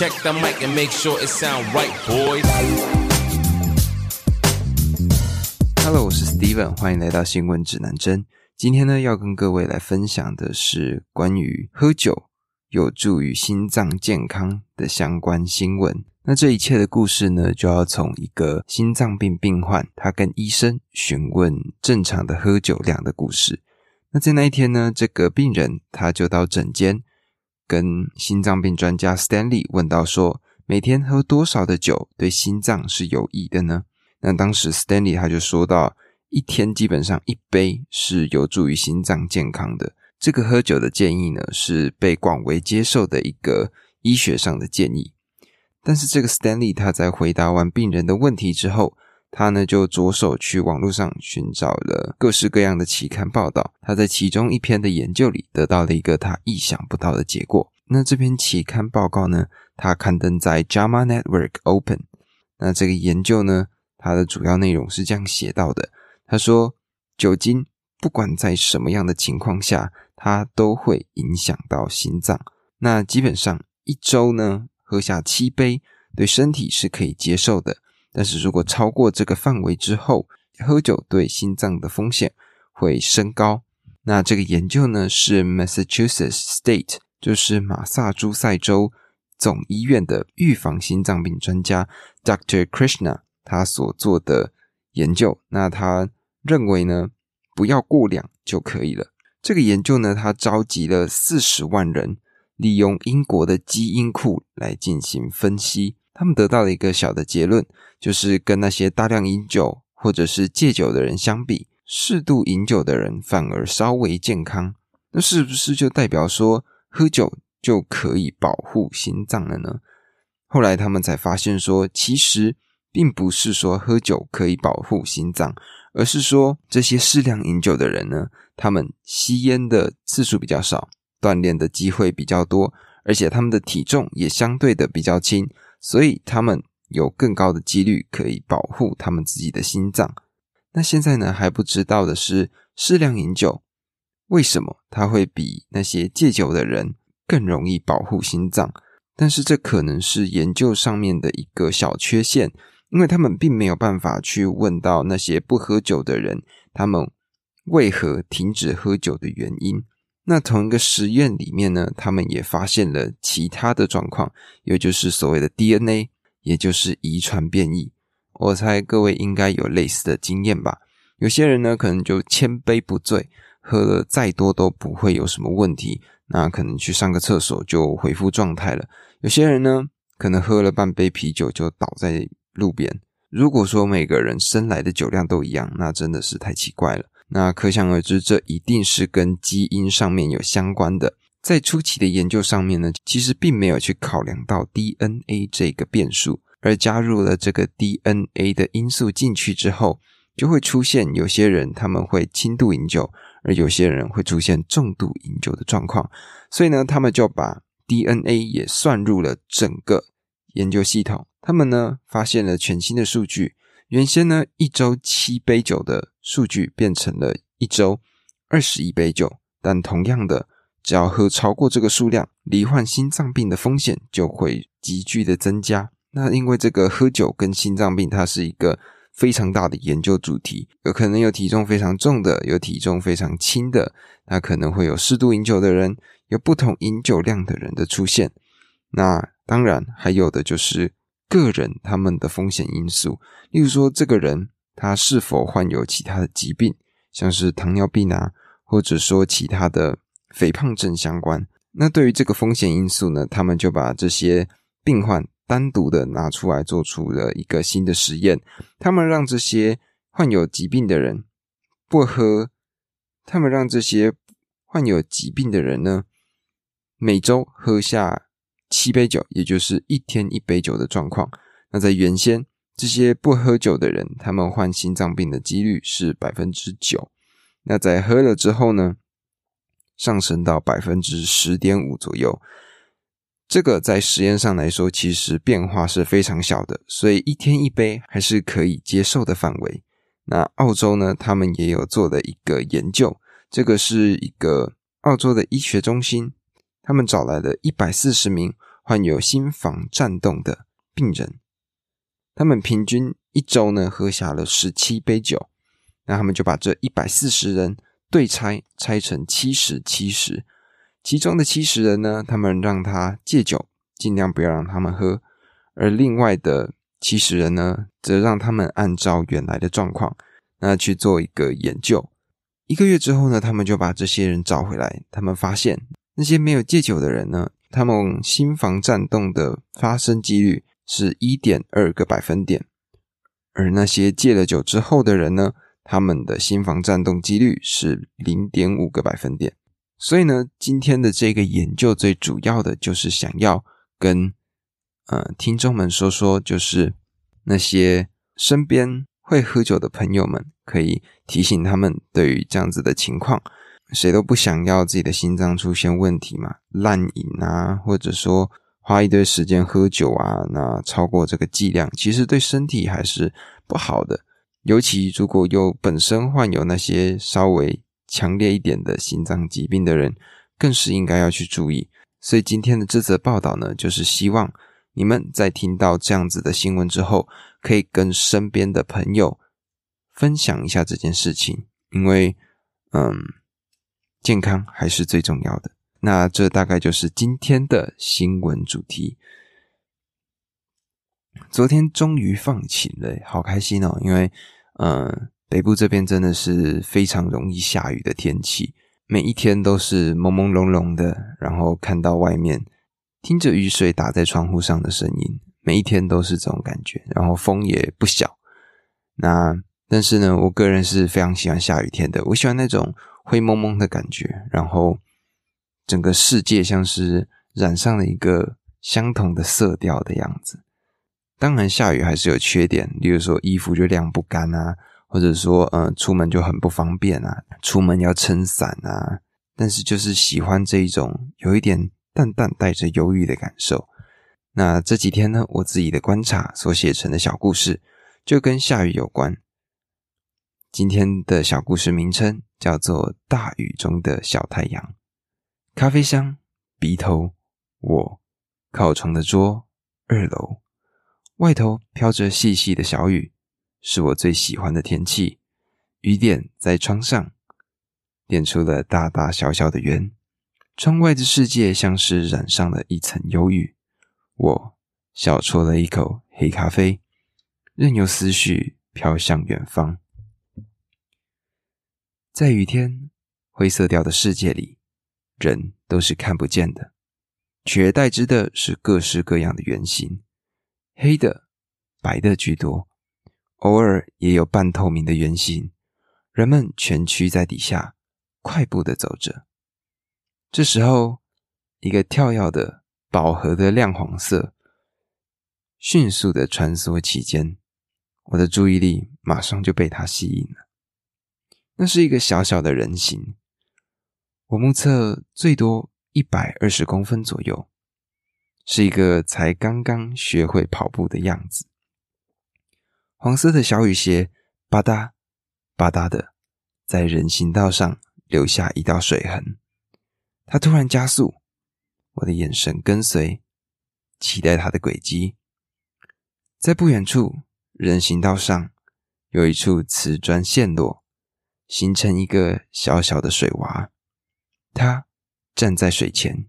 Check the mic and make sure it sound right, boy. Hello，我是 Steven，欢迎来到新闻指南针。今天呢，要跟各位来分享的是关于喝酒有助于心脏健康的相关新闻。那这一切的故事呢，就要从一个心脏病病患，他跟医生询问正常的喝酒量的故事。那在那一天呢，这个病人他就到诊间，跟心脏病专家 Stanley 问到说，每天喝多少的酒对心脏是有益的呢？那当时 Stanley 他就说到。一天基本上一杯是有助于心脏健康的。这个喝酒的建议呢，是被广为接受的一个医学上的建议。但是这个 Stanley 他在回答完病人的问题之后，他呢就着手去网络上寻找了各式各样的期刊报道。他在其中一篇的研究里得到了一个他意想不到的结果。那这篇期刊报告呢，他刊登在 JAMA Network Open。那这个研究呢，它的主要内容是这样写到的。他说，酒精不管在什么样的情况下，它都会影响到心脏。那基本上一周呢，喝下七杯，对身体是可以接受的。但是如果超过这个范围之后，喝酒对心脏的风险会升高。那这个研究呢，是 Massachusetts State，就是马萨诸塞州总医院的预防心脏病专家 Dr. Krishna 他所做的研究。那他。认为呢，不要过量就可以了。这个研究呢，他召集了四十万人，利用英国的基因库来进行分析。他们得到了一个小的结论，就是跟那些大量饮酒或者是戒酒的人相比，适度饮酒的人反而稍微健康。那是不是就代表说喝酒就可以保护心脏了呢？后来他们才发现说，其实并不是说喝酒可以保护心脏。而是说，这些适量饮酒的人呢，他们吸烟的次数比较少，锻炼的机会比较多，而且他们的体重也相对的比较轻，所以他们有更高的几率可以保护他们自己的心脏。那现在呢，还不知道的是，适量饮酒为什么它会比那些戒酒的人更容易保护心脏？但是这可能是研究上面的一个小缺陷。因为他们并没有办法去问到那些不喝酒的人，他们为何停止喝酒的原因。那同一个实验里面呢，他们也发现了其他的状况，也就是所谓的 DNA，也就是遗传变异。我猜各位应该有类似的经验吧？有些人呢，可能就千杯不醉，喝了再多都不会有什么问题，那可能去上个厕所就恢复状态了。有些人呢，可能喝了半杯啤酒就倒在。路边，如果说每个人生来的酒量都一样，那真的是太奇怪了。那可想而知，这一定是跟基因上面有相关的。在初期的研究上面呢，其实并没有去考量到 DNA 这个变数，而加入了这个 DNA 的因素进去之后，就会出现有些人他们会轻度饮酒，而有些人会出现重度饮酒的状况。所以呢，他们就把 DNA 也算入了整个研究系统。他们呢发现了全新的数据，原先呢一周七杯酒的数据变成了一周二十一杯酒，但同样的，只要喝超过这个数量，罹患心脏病的风险就会急剧的增加。那因为这个喝酒跟心脏病，它是一个非常大的研究主题，有可能有体重非常重的，有体重非常轻的，那可能会有适度饮酒的人，有不同饮酒量的人的出现。那当然还有的就是。个人他们的风险因素，例如说，这个人他是否患有其他的疾病，像是糖尿病啊，或者说其他的肥胖症相关。那对于这个风险因素呢，他们就把这些病患单独的拿出来，做出了一个新的实验。他们让这些患有疾病的人不喝，他们让这些患有疾病的人呢，每周喝下。七杯酒，也就是一天一杯酒的状况。那在原先，这些不喝酒的人，他们患心脏病的几率是百分之九。那在喝了之后呢，上升到百分之十点五左右。这个在实验上来说，其实变化是非常小的，所以一天一杯还是可以接受的范围。那澳洲呢，他们也有做的一个研究，这个是一个澳洲的医学中心，他们找来了一百四十名。患有心房颤动的病人，他们平均一周呢喝下了十七杯酒，那他们就把这一百四十人对拆，拆成七十七十，其中的七十人呢，他们让他戒酒，尽量不要让他们喝，而另外的七十人呢，则让他们按照原来的状况，那去做一个研究。一个月之后呢，他们就把这些人找回来，他们发现那些没有戒酒的人呢。他们心房颤动的发生几率是一点二个百分点，而那些戒了酒之后的人呢，他们的心房颤动几率是零点五个百分点。所以呢，今天的这个研究最主要的就是想要跟呃听众们说说，就是那些身边会喝酒的朋友们，可以提醒他们对于这样子的情况。谁都不想要自己的心脏出现问题嘛，滥饮啊，或者说花一堆时间喝酒啊，那超过这个剂量，其实对身体还是不好的。尤其如果有本身患有那些稍微强烈一点的心脏疾病的人，更是应该要去注意。所以今天的这则报道呢，就是希望你们在听到这样子的新闻之后，可以跟身边的朋友分享一下这件事情，因为，嗯。健康还是最重要的。那这大概就是今天的新闻主题。昨天终于放晴了，好开心哦！因为，嗯，北部这边真的是非常容易下雨的天气，每一天都是朦朦胧胧的，然后看到外面，听着雨水打在窗户上的声音，每一天都是这种感觉。然后风也不小。那但是呢，我个人是非常喜欢下雨天的，我喜欢那种。灰蒙蒙的感觉，然后整个世界像是染上了一个相同的色调的样子。当然，下雨还是有缺点，例如说衣服就晾不干啊，或者说嗯，出门就很不方便啊，出门要撑伞啊。但是就是喜欢这一种有一点淡淡带着忧郁的感受。那这几天呢，我自己的观察所写成的小故事，就跟下雨有关。今天的小故事名称叫做《大雨中的小太阳》。咖啡香，鼻头，我靠窗的桌，二楼，外头飘着细细的小雨，是我最喜欢的天气。雨点在窗上，点出了大大小小的圆。窗外的世界像是染上了一层忧郁。我小啜了一口黑咖啡，任由思绪飘向远方。在雨天，灰色调的世界里，人都是看不见的，取而代之的是各式各样的圆形，黑的、白的居多，偶尔也有半透明的圆形。人们蜷曲在底下，快步的走着。这时候，一个跳跃的饱和的亮黄色，迅速的穿梭其间，我的注意力马上就被它吸引了。那是一个小小的人形，我目测最多一百二十公分左右，是一个才刚刚学会跑步的样子。黄色的小雨鞋吧嗒吧嗒的在人行道上留下一道水痕。他突然加速，我的眼神跟随，期待他的轨迹。在不远处，人行道上有一处瓷砖陷落。形成一个小小的水洼，他站在水前，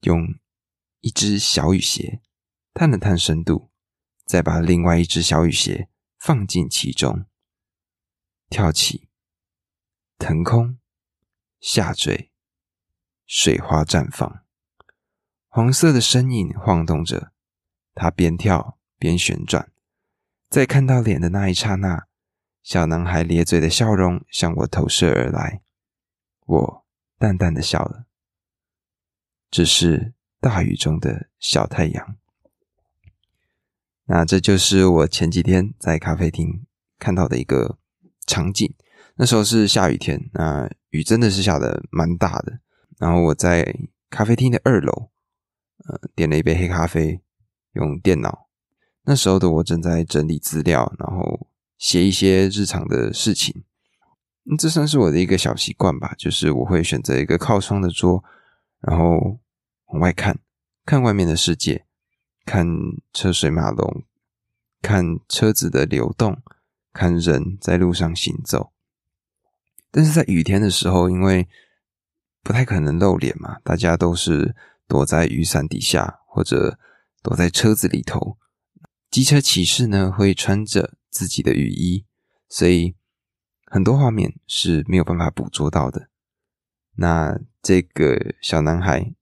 用一只小雨鞋探了探深度，再把另外一只小雨鞋放进其中，跳起，腾空，下坠，水花绽放，黄色的身影晃动着，他边跳边旋转，在看到脸的那一刹那。小男孩咧嘴的笑容向我投射而来，我淡淡的笑了。这是大雨中的小太阳。那这就是我前几天在咖啡厅看到的一个场景。那时候是下雨天，那雨真的是下的蛮大的。然后我在咖啡厅的二楼，呃，点了一杯黑咖啡，用电脑。那时候的我正在整理资料，然后。写一些日常的事情，这算是我的一个小习惯吧。就是我会选择一个靠窗的桌，然后往外看，看外面的世界，看车水马龙，看车子的流动，看人在路上行走。但是在雨天的时候，因为不太可能露脸嘛，大家都是躲在雨伞底下或者躲在车子里头。机车骑士呢会穿着自己的雨衣，所以很多画面是没有办法捕捉到的。那这个小男孩，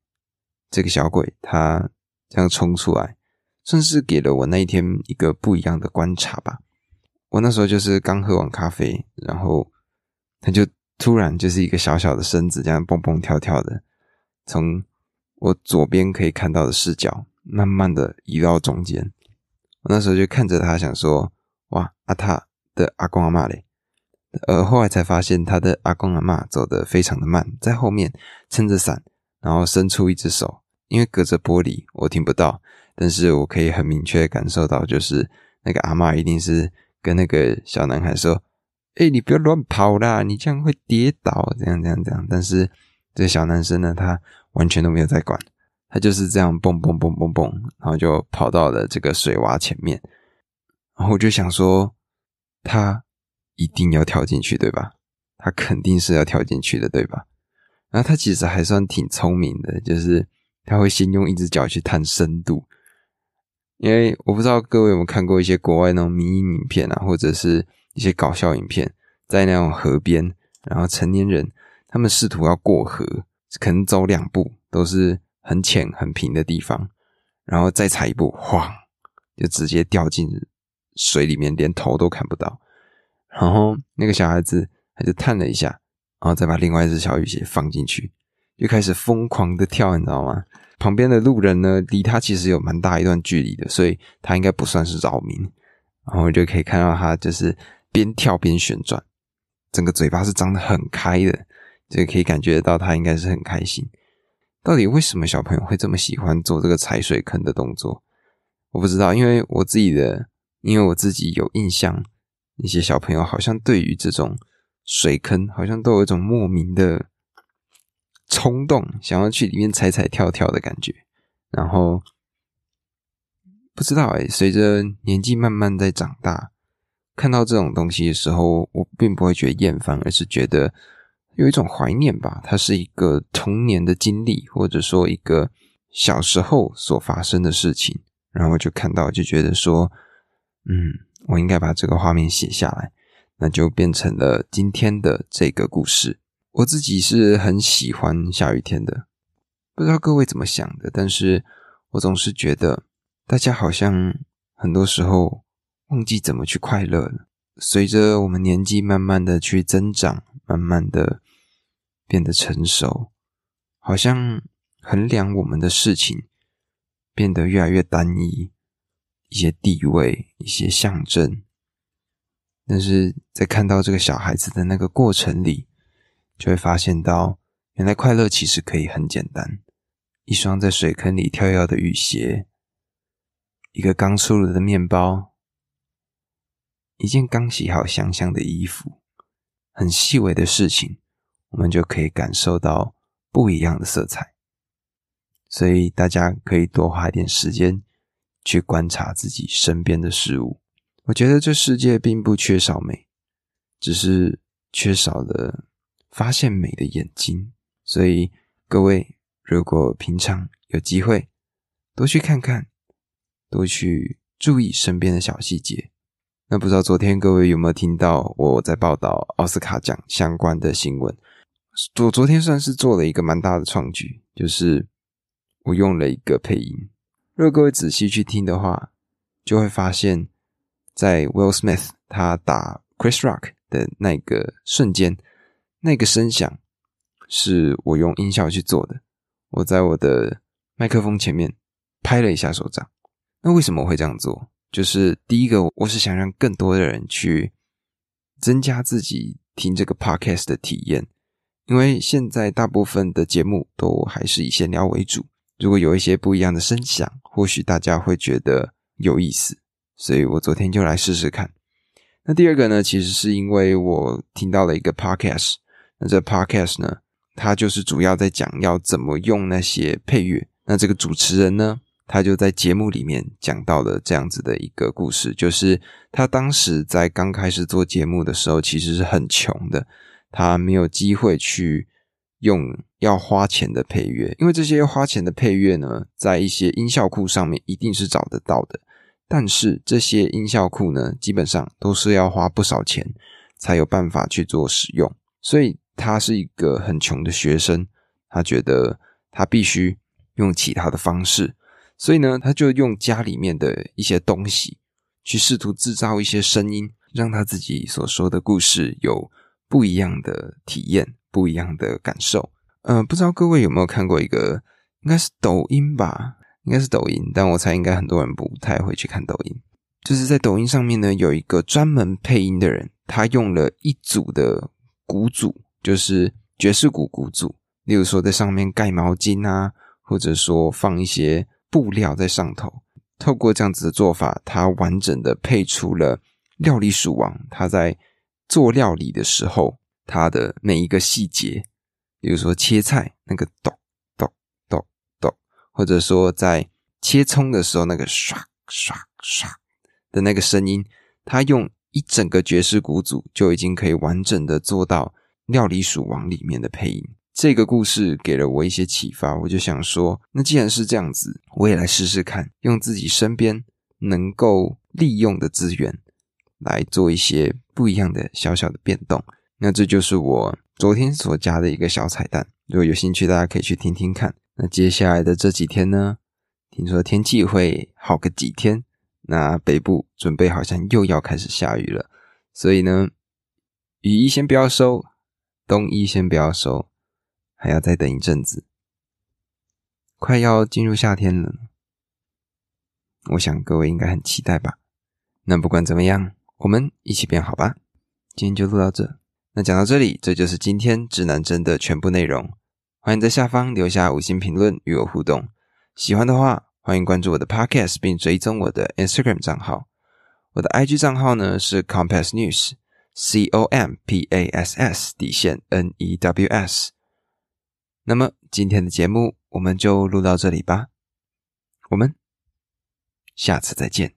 这个小鬼，他这样冲出来，算是给了我那一天一个不一样的观察吧。我那时候就是刚喝完咖啡，然后他就突然就是一个小小的身子，这样蹦蹦跳跳的，从我左边可以看到的视角，慢慢的移到中间。我那时候就看着他，想说：“哇，阿他的阿公阿妈嘞。”呃，后来才发现他的阿公阿妈走得非常的慢，在后面撑着伞，然后伸出一只手，因为隔着玻璃我听不到，但是我可以很明确感受到，就是那个阿妈一定是跟那个小男孩说：“哎，你不要乱跑啦，你这样会跌倒。”这样这样这样。但是这小男生呢，他完全都没有在管，他就是这样蹦蹦蹦蹦蹦，然后就跑到了这个水洼前面，然后我就想说他。一定要跳进去，对吧？他肯定是要跳进去的，对吧？然后他其实还算挺聪明的，就是他会先用一只脚去探深度。因为我不知道各位有没有看过一些国外那种迷影影片啊，或者是一些搞笑影片，在那种河边，然后成年人他们试图要过河，可能走两步都是很浅很平的地方，然后再踩一步，晃就直接掉进水里面，连头都看不到。然后那个小孩子他就探了一下，然后再把另外一只小雨鞋放进去，就开始疯狂的跳，你知道吗？旁边的路人呢，离他其实有蛮大一段距离的，所以他应该不算是扰民。然后就可以看到他就是边跳边旋转，整个嘴巴是张得很开的，就可以感觉到他应该是很开心。到底为什么小朋友会这么喜欢做这个踩水坑的动作？我不知道，因为我自己的，因为我自己有印象。一些小朋友好像对于这种水坑，好像都有一种莫名的冲动，想要去里面踩踩跳跳的感觉。然后不知道哎，随着年纪慢慢在长大，看到这种东西的时候，我并不会觉得厌烦，而是觉得有一种怀念吧。它是一个童年的经历，或者说一个小时候所发生的事情。然后就看到，就觉得说，嗯。我应该把这个画面写下来，那就变成了今天的这个故事。我自己是很喜欢下雨天的，不知道各位怎么想的，但是我总是觉得大家好像很多时候忘记怎么去快乐了。随着我们年纪慢慢的去增长，慢慢的变得成熟，好像衡量我们的事情变得越来越单一。一些地位，一些象征，但是在看到这个小孩子的那个过程里，就会发现到，原来快乐其实可以很简单：一双在水坑里跳跃的雨鞋，一个刚出炉的面包，一件刚洗好香香的衣服，很细微的事情，我们就可以感受到不一样的色彩。所以大家可以多花一点时间。去观察自己身边的事物，我觉得这世界并不缺少美，只是缺少了发现美的眼睛。所以各位，如果平常有机会，多去看看，多去注意身边的小细节。那不知道昨天各位有没有听到我在报道奥斯卡奖相关的新闻？昨昨天算是做了一个蛮大的创举，就是我用了一个配音。如果各位仔细去听的话，就会发现，在 Will Smith 他打 Chris Rock 的那个瞬间，那个声响是我用音效去做的。我在我的麦克风前面拍了一下手掌。那为什么我会这样做？就是第一个，我是想让更多的人去增加自己听这个 podcast 的体验，因为现在大部分的节目都还是以闲聊为主。如果有一些不一样的声响，或许大家会觉得有意思，所以我昨天就来试试看。那第二个呢，其实是因为我听到了一个 podcast，那这 podcast 呢，它就是主要在讲要怎么用那些配乐那这个主持人呢，他就在节目里面讲到了这样子的一个故事，就是他当时在刚开始做节目的时候，其实是很穷的，他没有机会去用要花钱的配乐，因为这些花钱的配乐呢，在一些音效库上面一定是找得到的，但是这些音效库呢，基本上都是要花不少钱才有办法去做使用，所以他是一个很穷的学生，他觉得他必须用其他的方式。所以呢，他就用家里面的一些东西去试图制造一些声音，让他自己所说的故事有不一样的体验、不一样的感受。呃，不知道各位有没有看过一个，应该是抖音吧，应该是抖音，但我猜应该很多人不太会去看抖音。就是在抖音上面呢，有一个专门配音的人，他用了一组的鼓组，就是爵士鼓鼓组，例如说在上面盖毛巾啊，或者说放一些。布料在上头，透过这样子的做法，他完整的配出了料理鼠王他在做料理的时候，他的每一个细节，比如说切菜那个咚咚咚咚，或者说在切葱的时候那个刷刷刷的那个声音，他用一整个爵士鼓组就已经可以完整的做到料理鼠王里面的配音。这个故事给了我一些启发，我就想说，那既然是这样子，我也来试试看，用自己身边能够利用的资源来做一些不一样的小小的变动。那这就是我昨天所加的一个小彩蛋，如果有兴趣，大家可以去听听看。那接下来的这几天呢，听说天气会好个几天，那北部准备好像又要开始下雨了，所以呢，雨衣先不要收，冬衣先不要收。还要再等一阵子，快要进入夏天了，我想各位应该很期待吧。那不管怎么样，我们一起变好吧。今天就录到这。那讲到这里，这就是今天指南针的全部内容。欢迎在下方留下五星评论与我互动。喜欢的话，欢迎关注我的 Podcast 并追踪我的 Instagram 账号。我的 IG 账号呢是 Compass News，C O M P A S S 底线 N E W S。那么今天的节目我们就录到这里吧，我们下次再见。